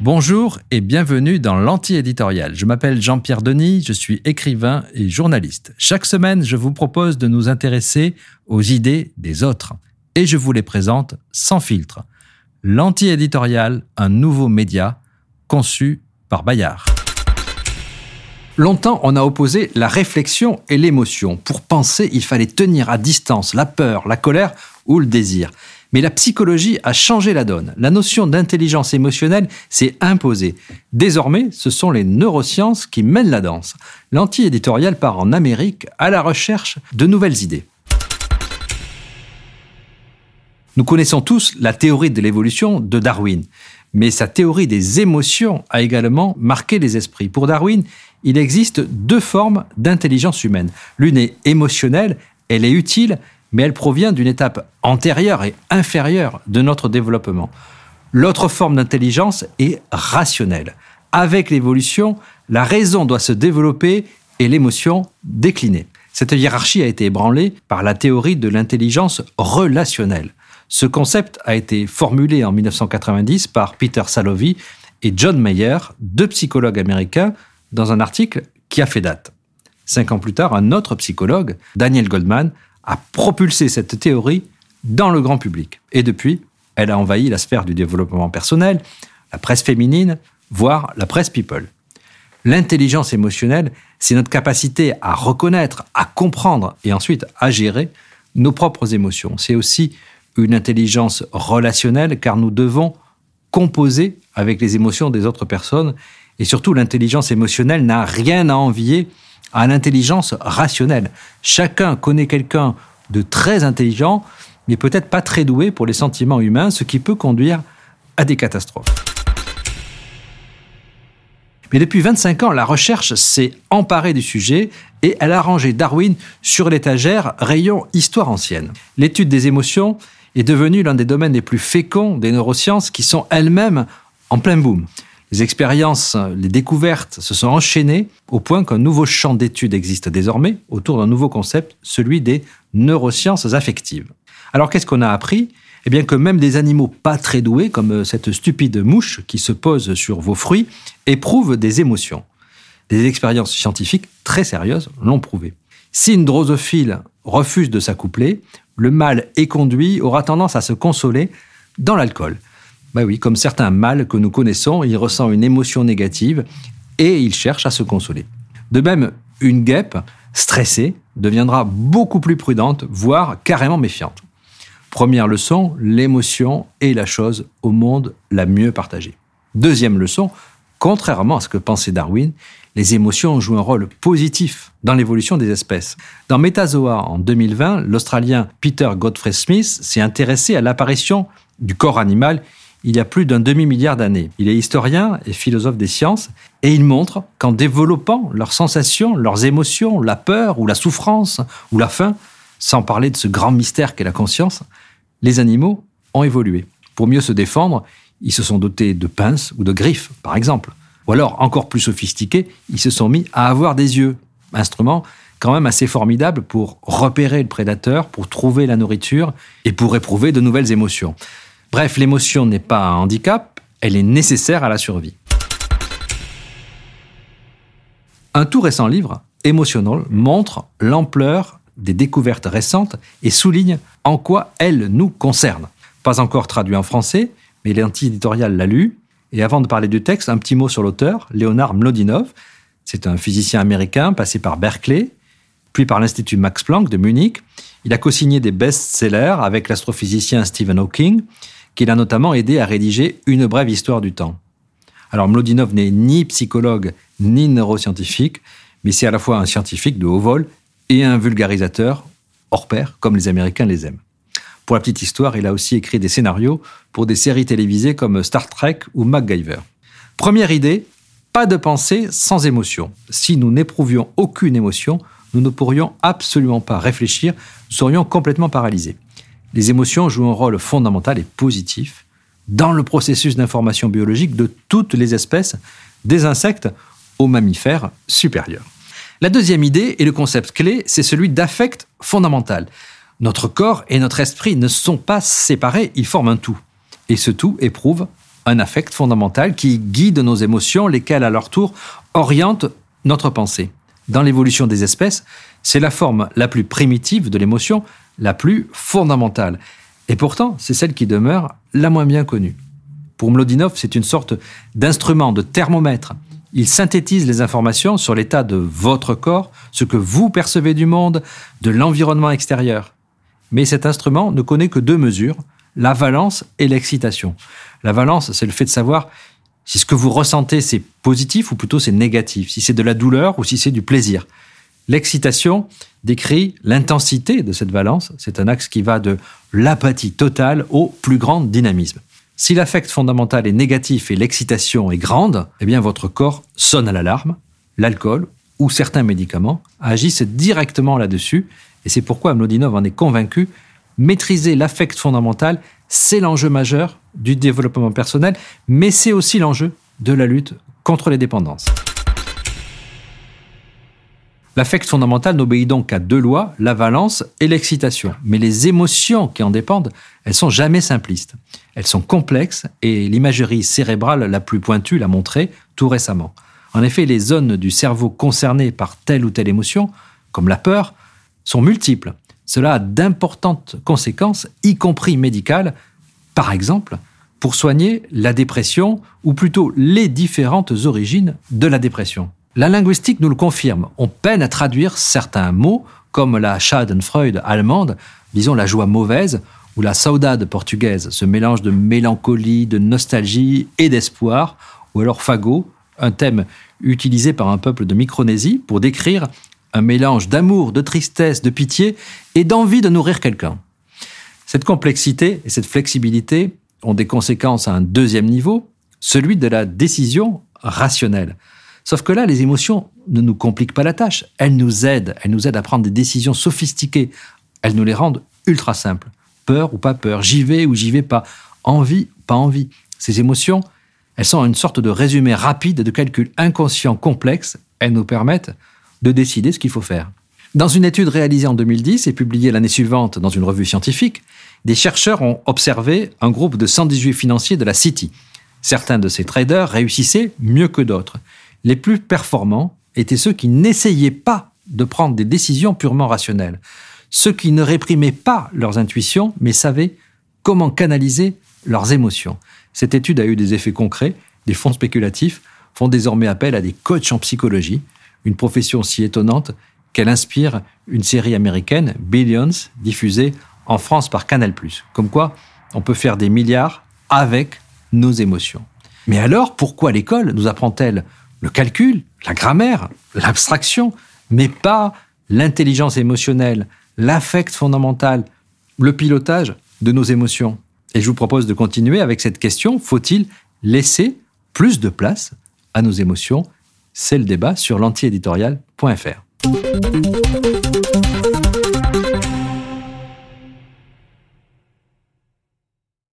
Bonjour et bienvenue dans l'anti-éditorial. Je m'appelle Jean-Pierre Denis, je suis écrivain et journaliste. Chaque semaine, je vous propose de nous intéresser aux idées des autres et je vous les présente sans filtre. L'anti-éditorial, un nouveau média conçu par Bayard. Longtemps, on a opposé la réflexion et l'émotion. Pour penser, il fallait tenir à distance la peur, la colère ou le désir. Mais la psychologie a changé la donne. La notion d'intelligence émotionnelle s'est imposée. Désormais, ce sont les neurosciences qui mènent la danse. L'anti-éditorial part en Amérique à la recherche de nouvelles idées. Nous connaissons tous la théorie de l'évolution de Darwin, mais sa théorie des émotions a également marqué les esprits. Pour Darwin, il existe deux formes d'intelligence humaine. L'une est émotionnelle, elle est utile, mais elle provient d'une étape antérieure et inférieure de notre développement. L'autre forme d'intelligence est rationnelle. Avec l'évolution, la raison doit se développer et l'émotion décliner. Cette hiérarchie a été ébranlée par la théorie de l'intelligence relationnelle. Ce concept a été formulé en 1990 par Peter Salovey et John Mayer, deux psychologues américains, dans un article qui a fait date. Cinq ans plus tard, un autre psychologue, Daniel Goldman, a propulsé cette théorie dans le grand public. Et depuis, elle a envahi la sphère du développement personnel, la presse féminine, voire la presse people. L'intelligence émotionnelle, c'est notre capacité à reconnaître, à comprendre et ensuite à gérer nos propres émotions. C'est aussi une intelligence relationnelle car nous devons composer avec les émotions des autres personnes et surtout l'intelligence émotionnelle n'a rien à envier à l'intelligence rationnelle. Chacun connaît quelqu'un de très intelligent, mais peut-être pas très doué pour les sentiments humains, ce qui peut conduire à des catastrophes. Mais depuis 25 ans, la recherche s'est emparée du sujet et elle a rangé Darwin sur l'étagère rayon histoire ancienne. L'étude des émotions est devenue l'un des domaines les plus féconds des neurosciences qui sont elles-mêmes en plein boom. Les expériences, les découvertes se sont enchaînées au point qu'un nouveau champ d'études existe désormais autour d'un nouveau concept, celui des neurosciences affectives. Alors qu'est-ce qu'on a appris? Eh bien que même des animaux pas très doués, comme cette stupide mouche qui se pose sur vos fruits, éprouvent des émotions. Des expériences scientifiques très sérieuses l'ont prouvé. Si une drosophile refuse de s'accoupler, le mâle éconduit aura tendance à se consoler dans l'alcool. Ben oui, comme certains mâles que nous connaissons, il ressent une émotion négative et il cherche à se consoler. De même, une guêpe stressée deviendra beaucoup plus prudente, voire carrément méfiante. Première leçon, l'émotion est la chose au monde la mieux partagée. Deuxième leçon, contrairement à ce que pensait Darwin, les émotions jouent un rôle positif dans l'évolution des espèces. Dans Metazoa en 2020, l'Australien Peter Godfrey Smith s'est intéressé à l'apparition du corps animal il y a plus d'un demi-milliard d'années. Il est historien et philosophe des sciences, et il montre qu'en développant leurs sensations, leurs émotions, la peur ou la souffrance ou la faim, sans parler de ce grand mystère qu'est la conscience, les animaux ont évolué. Pour mieux se défendre, ils se sont dotés de pinces ou de griffes, par exemple. Ou alors, encore plus sophistiqués, ils se sont mis à avoir des yeux, instrument quand même assez formidable pour repérer le prédateur, pour trouver la nourriture et pour éprouver de nouvelles émotions. Bref, l'émotion n'est pas un handicap, elle est nécessaire à la survie. Un tout récent livre, Emotional, montre l'ampleur des découvertes récentes et souligne en quoi elles nous concernent. Pas encore traduit en français, mais l'anti-éditorial l'a lu. Et avant de parler du texte, un petit mot sur l'auteur, Léonard Mlodinov. C'est un physicien américain passé par Berkeley, puis par l'Institut Max Planck de Munich. Il a co-signé des best-sellers avec l'astrophysicien Stephen Hawking qu'il a notamment aidé à rédiger Une brève histoire du temps. Alors Mlodinov n'est ni psychologue ni neuroscientifique, mais c'est à la fois un scientifique de haut vol et un vulgarisateur hors pair, comme les Américains les aiment. Pour la petite histoire, il a aussi écrit des scénarios pour des séries télévisées comme Star Trek ou MacGyver. Première idée, pas de pensée sans émotion. Si nous n'éprouvions aucune émotion, nous ne pourrions absolument pas réfléchir, nous serions complètement paralysés les émotions jouent un rôle fondamental et positif dans le processus d'information biologique de toutes les espèces, des insectes aux mammifères supérieurs. La deuxième idée et le concept clé, c'est celui d'affect fondamental. Notre corps et notre esprit ne sont pas séparés, ils forment un tout. Et ce tout éprouve un affect fondamental qui guide nos émotions, lesquelles à leur tour orientent notre pensée. Dans l'évolution des espèces, c'est la forme la plus primitive de l'émotion, la plus fondamentale. Et pourtant, c'est celle qui demeure la moins bien connue. Pour Mlodinov, c'est une sorte d'instrument, de thermomètre. Il synthétise les informations sur l'état de votre corps, ce que vous percevez du monde, de l'environnement extérieur. Mais cet instrument ne connaît que deux mesures, la valence et l'excitation. La valence, c'est le fait de savoir si ce que vous ressentez, c'est positif ou plutôt c'est négatif, si c'est de la douleur ou si c'est du plaisir. L'excitation décrit l'intensité de cette valence. C'est un axe qui va de l'apathie totale au plus grand dynamisme. Si l'affect fondamental est négatif et l'excitation est grande, eh bien votre corps sonne à l'alarme. L'alcool ou certains médicaments agissent directement là-dessus. Et c'est pourquoi Mlodinov en est convaincu. Maîtriser l'affect fondamental, c'est l'enjeu majeur du développement personnel, mais c'est aussi l'enjeu de la lutte contre les dépendances. L'affect fondamental n'obéit donc qu'à deux lois, la valence et l'excitation. Mais les émotions qui en dépendent, elles sont jamais simplistes. Elles sont complexes et l'imagerie cérébrale la plus pointue l'a montré tout récemment. En effet, les zones du cerveau concernées par telle ou telle émotion, comme la peur, sont multiples. Cela a d'importantes conséquences, y compris médicales, par exemple, pour soigner la dépression, ou plutôt les différentes origines de la dépression. La linguistique nous le confirme. On peine à traduire certains mots, comme la Schadenfreude allemande, disons la joie mauvaise, ou la saudade portugaise, ce mélange de mélancolie, de nostalgie et d'espoir, ou alors fagot, un thème utilisé par un peuple de Micronésie pour décrire un mélange d'amour, de tristesse, de pitié et d'envie de nourrir quelqu'un. Cette complexité et cette flexibilité ont des conséquences à un deuxième niveau, celui de la décision rationnelle. Sauf que là, les émotions ne nous compliquent pas la tâche. Elles nous aident. Elles nous aident à prendre des décisions sophistiquées. Elles nous les rendent ultra simples. Peur ou pas peur. J'y vais ou j'y vais pas. Envie, pas envie. Ces émotions, elles sont une sorte de résumé rapide de calculs inconscients complexes. Elles nous permettent de décider ce qu'il faut faire. Dans une étude réalisée en 2010 et publiée l'année suivante dans une revue scientifique, des chercheurs ont observé un groupe de 118 financiers de la City. Certains de ces traders réussissaient mieux que d'autres les plus performants étaient ceux qui n'essayaient pas de prendre des décisions purement rationnelles, ceux qui ne réprimaient pas leurs intuitions, mais savaient comment canaliser leurs émotions. Cette étude a eu des effets concrets. Des fonds spéculatifs font désormais appel à des coachs en psychologie, une profession si étonnante qu'elle inspire une série américaine, Billions, diffusée en France par Canal+. Comme quoi, on peut faire des milliards avec nos émotions. Mais alors, pourquoi l'école nous apprend-elle le calcul, la grammaire, l'abstraction, mais pas l'intelligence émotionnelle, l'affect fondamental, le pilotage de nos émotions. Et je vous propose de continuer avec cette question, faut-il laisser plus de place à nos émotions? C'est le débat sur l'antiéditorial.fr.